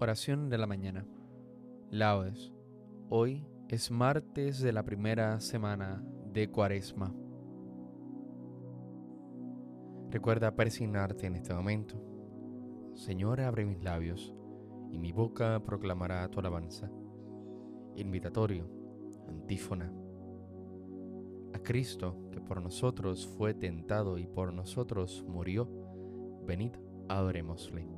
Oración de la mañana. Laudes. Hoy es martes de la primera semana de Cuaresma. Recuerda persignarte en este momento. Señor, abre mis labios y mi boca proclamará tu alabanza. Invitatorio, antífona. A Cristo, que por nosotros fue tentado y por nosotros murió, venid, adorémosle.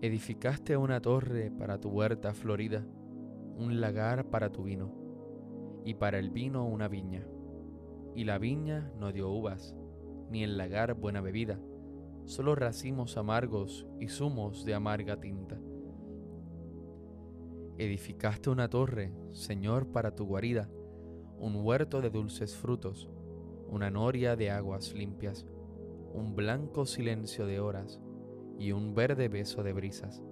Edificaste una torre para tu huerta florida, un lagar para tu vino, y para el vino una viña. Y la viña no dio uvas, ni el lagar buena bebida, solo racimos amargos y zumos de amarga tinta. Edificaste una torre, Señor, para tu guarida, un huerto de dulces frutos, una noria de aguas limpias, un blanco silencio de horas y un verde beso de brisas.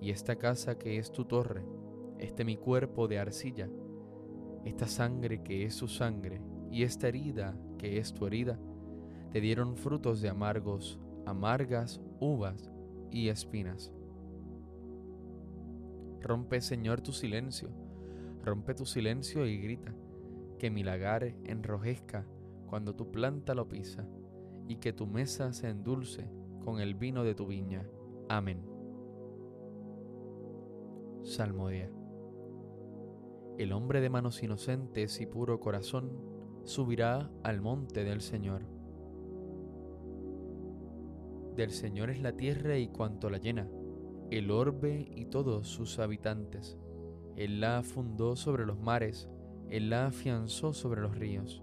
Y esta casa que es tu torre, este mi cuerpo de arcilla, esta sangre que es su sangre, y esta herida que es tu herida, te dieron frutos de amargos, amargas uvas y espinas. Rompe, Señor, tu silencio, rompe tu silencio y grita, que mi lagar enrojezca cuando tu planta lo pisa, y que tu mesa se endulce con el vino de tu viña. Amén. Salmodia. El hombre de manos inocentes y puro corazón subirá al monte del Señor. Del Señor es la tierra y cuanto la llena, el orbe y todos sus habitantes. Él la fundó sobre los mares, Él la afianzó sobre los ríos.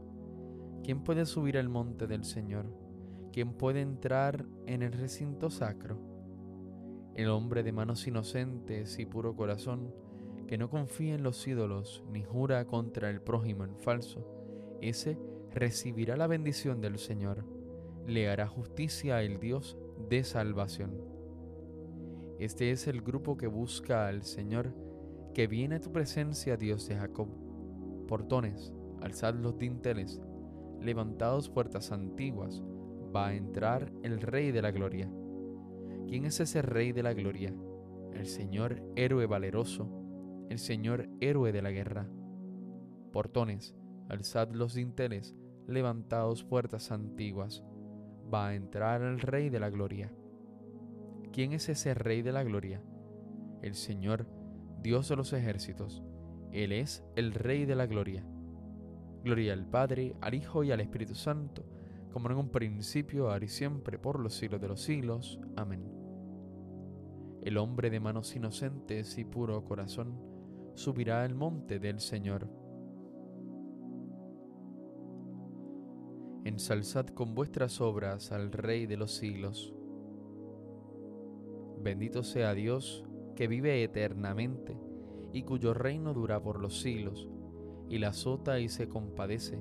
¿Quién puede subir al monte del Señor? ¿Quién puede entrar en el recinto sacro? El hombre de manos inocentes y puro corazón, que no confía en los ídolos ni jura contra el prójimo en falso, ese recibirá la bendición del Señor, le hará justicia el Dios de salvación. Este es el grupo que busca al Señor, que viene a tu presencia, Dios de Jacob. Portones, alzad los dinteles, levantados puertas antiguas, va a entrar el Rey de la Gloria. ¿Quién es ese Rey de la Gloria? El Señor héroe valeroso, el Señor héroe de la guerra. Portones, alzad los dinteles, levantados puertas antiguas, va a entrar el Rey de la Gloria. ¿Quién es ese Rey de la Gloria? El Señor, Dios de los ejércitos. Él es el Rey de la Gloria. Gloria al Padre, al Hijo y al Espíritu Santo como en un principio, ahora y siempre, por los siglos de los siglos. Amén. El hombre de manos inocentes y puro corazón subirá al monte del Señor. Ensalzad con vuestras obras al Rey de los siglos. Bendito sea Dios que vive eternamente y cuyo reino dura por los siglos, y la azota y se compadece,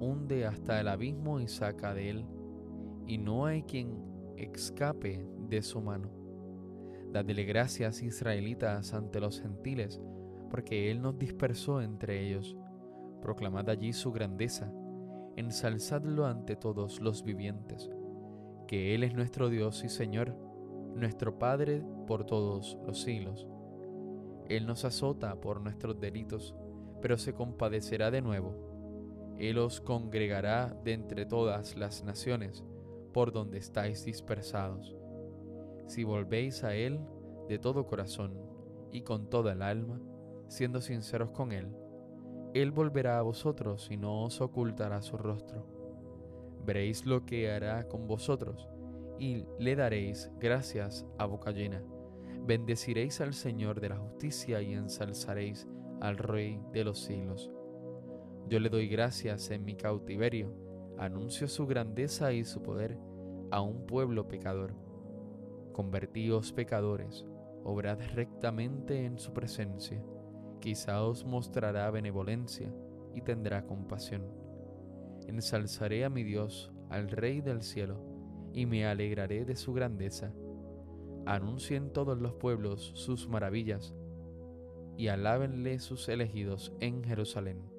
hunde hasta el abismo y saca de él, y no hay quien escape de su mano. Dadle gracias, israelitas, ante los gentiles, porque Él nos dispersó entre ellos. Proclamad allí su grandeza, ensalzadlo ante todos los vivientes, que Él es nuestro Dios y Señor, nuestro Padre por todos los siglos. Él nos azota por nuestros delitos, pero se compadecerá de nuevo. Él os congregará de entre todas las naciones, por donde estáis dispersados. Si volvéis a Él de todo corazón y con toda el alma, siendo sinceros con Él, Él volverá a vosotros y no os ocultará su rostro. Veréis lo que hará con vosotros y le daréis gracias a boca llena. Bendeciréis al Señor de la justicia y ensalzaréis al Rey de los siglos. Yo le doy gracias en mi cautiverio, anuncio su grandeza y su poder a un pueblo pecador. Convertíos pecadores, obrad rectamente en su presencia, quizá os mostrará benevolencia y tendrá compasión. Ensalzaré a mi Dios, al Rey del cielo, y me alegraré de su grandeza. Anuncien todos los pueblos sus maravillas, y alábenle sus elegidos en Jerusalén.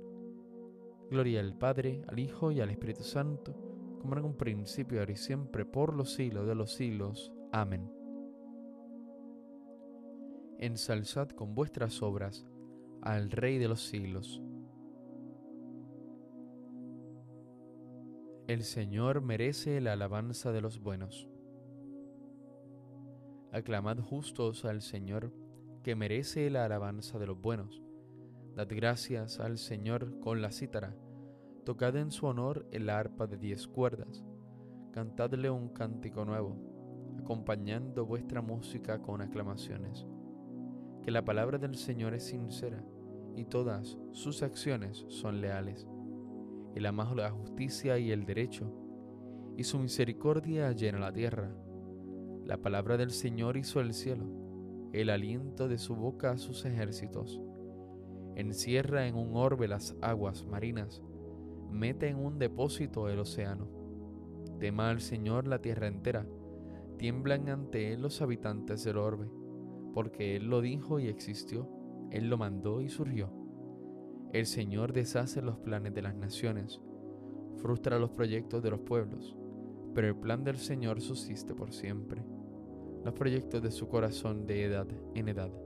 Gloria al Padre, al Hijo y al Espíritu Santo, como en un principio, ahora y siempre, por los siglos de los siglos. Amén. Ensalzad con vuestras obras al Rey de los siglos. El Señor merece la alabanza de los buenos. Aclamad justos al Señor, que merece la alabanza de los buenos. Dad gracias al Señor con la cítara. Tocad en su honor el arpa de diez cuerdas. Cantadle un cántico nuevo, acompañando vuestra música con aclamaciones. Que la palabra del Señor es sincera y todas sus acciones son leales él ama la justicia y el derecho, y su misericordia llena la tierra. La palabra del Señor hizo el cielo, el aliento de su boca a sus ejércitos. Encierra en un orbe las aguas marinas, mete en un depósito el océano. Tema al Señor la tierra entera, tiemblan ante Él los habitantes del orbe, porque Él lo dijo y existió, Él lo mandó y surgió. El Señor deshace los planes de las naciones, frustra los proyectos de los pueblos, pero el plan del Señor subsiste por siempre, los proyectos de su corazón de edad en edad.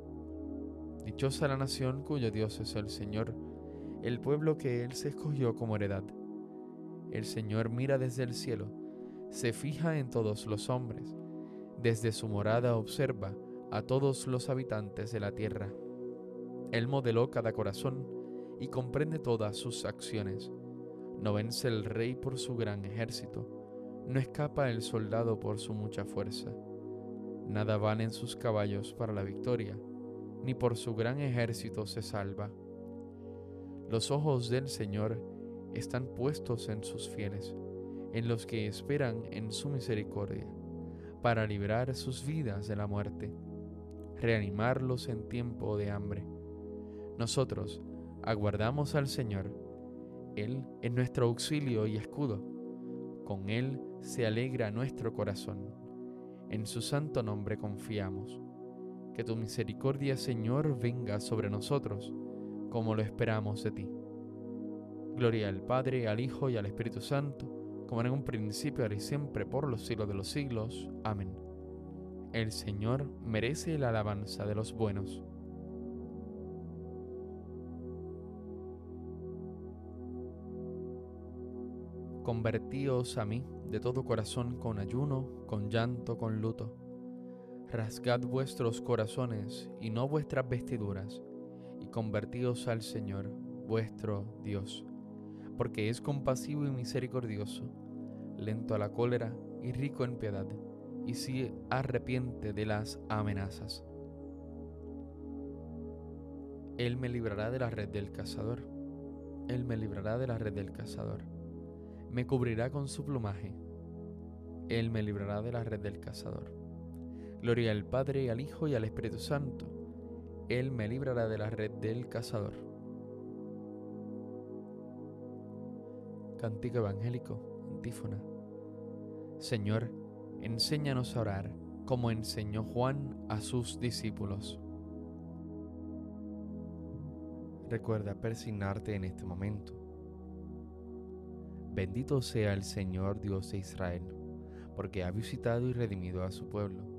Dichosa la nación cuyo Dios es el Señor, el pueblo que Él se escogió como heredad. El Señor mira desde el cielo, se fija en todos los hombres, desde su morada observa a todos los habitantes de la tierra. Él modeló cada corazón, y comprende todas sus acciones. No vence el rey por su gran ejército, no escapa el soldado por su mucha fuerza. Nada valen sus caballos para la victoria, ni por su gran ejército se salva. Los ojos del Señor están puestos en sus fieles, en los que esperan en su misericordia, para librar sus vidas de la muerte, reanimarlos en tiempo de hambre. Nosotros, aguardamos al Señor. Él es nuestro auxilio y escudo. Con Él se alegra nuestro corazón. En su santo nombre confiamos. Que tu misericordia, Señor, venga sobre nosotros, como lo esperamos de ti. Gloria al Padre, al Hijo y al Espíritu Santo, como en un principio, ahora y siempre, por los siglos de los siglos. Amén. El Señor merece la alabanza de los buenos. Convertíos a mí de todo corazón con ayuno, con llanto, con luto. Rasgad vuestros corazones y no vuestras vestiduras, y convertíos al Señor, vuestro Dios, porque es compasivo y misericordioso, lento a la cólera y rico en piedad, y se arrepiente de las amenazas. Él me librará de la red del cazador. Él me librará de la red del cazador. Me cubrirá con su plumaje. Él me librará de la red del cazador. Gloria al Padre, al Hijo y al Espíritu Santo. Él me librará de la red del cazador. Cántico evangélico, antífona. Señor, enséñanos a orar como enseñó Juan a sus discípulos. Recuerda persignarte en este momento. Bendito sea el Señor Dios de Israel, porque ha visitado y redimido a su pueblo,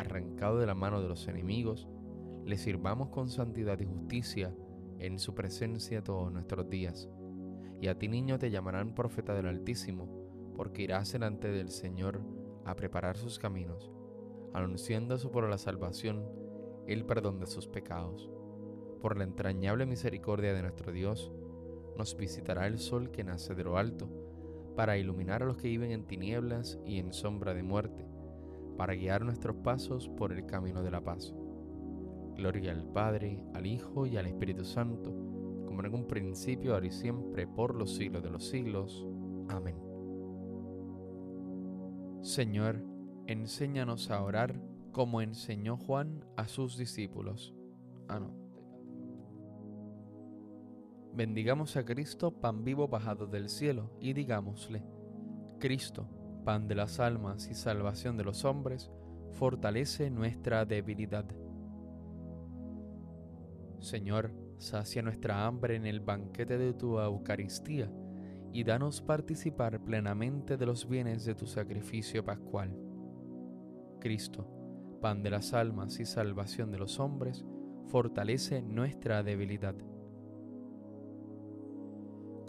arrancado de la mano de los enemigos, le sirvamos con santidad y justicia en su presencia todos nuestros días. Y a ti niño te llamarán profeta del Altísimo, porque irás delante del Señor a preparar sus caminos, anunciando su por la salvación, el perdón de sus pecados. Por la entrañable misericordia de nuestro Dios, nos visitará el sol que nace de lo alto, para iluminar a los que viven en tinieblas y en sombra de muerte, para guiar nuestros pasos por el camino de la paz. Gloria al Padre, al Hijo y al Espíritu Santo, como en un principio, ahora y siempre, por los siglos de los siglos. Amén. Señor, enséñanos a orar como enseñó Juan a sus discípulos. Ah, Bendigamos a Cristo, pan vivo bajado del cielo, y digámosle, Cristo, pan de las almas y salvación de los hombres, fortalece nuestra debilidad. Señor, sacia nuestra hambre en el banquete de tu Eucaristía y danos participar plenamente de los bienes de tu sacrificio pascual. Cristo, pan de las almas y salvación de los hombres, fortalece nuestra debilidad.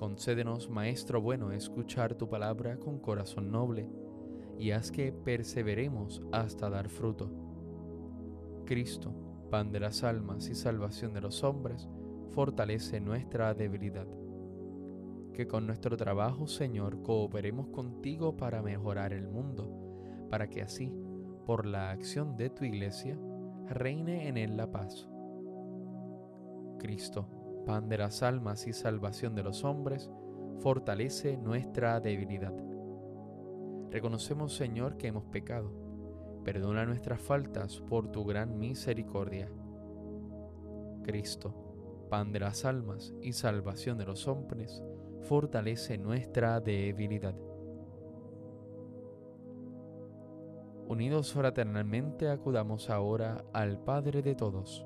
Concédenos, Maestro bueno, escuchar tu palabra con corazón noble, y haz que perseveremos hasta dar fruto. Cristo, pan de las almas y salvación de los hombres, fortalece nuestra debilidad. Que con nuestro trabajo, Señor, cooperemos contigo para mejorar el mundo, para que así, por la acción de tu iglesia, reine en él la paz. Cristo, pan de las almas y salvación de los hombres, fortalece nuestra debilidad. Reconocemos, Señor, que hemos pecado. Perdona nuestras faltas por tu gran misericordia. Cristo, pan de las almas y salvación de los hombres, fortalece nuestra debilidad. Unidos fraternalmente acudamos ahora al Padre de todos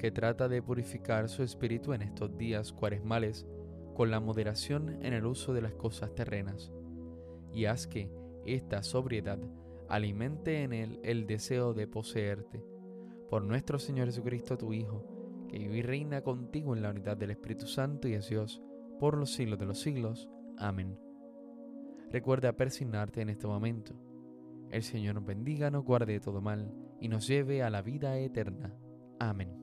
que trata de purificar su espíritu en estos días cuaresmales con la moderación en el uso de las cosas terrenas, y haz que esta sobriedad alimente en él el deseo de poseerte. Por nuestro Señor Jesucristo, tu Hijo, que vive y reina contigo en la unidad del Espíritu Santo y es Dios, por los siglos de los siglos. Amén. Recuerda persignarte en este momento. El Señor nos bendiga, nos guarde de todo mal y nos lleve a la vida eterna. Amén.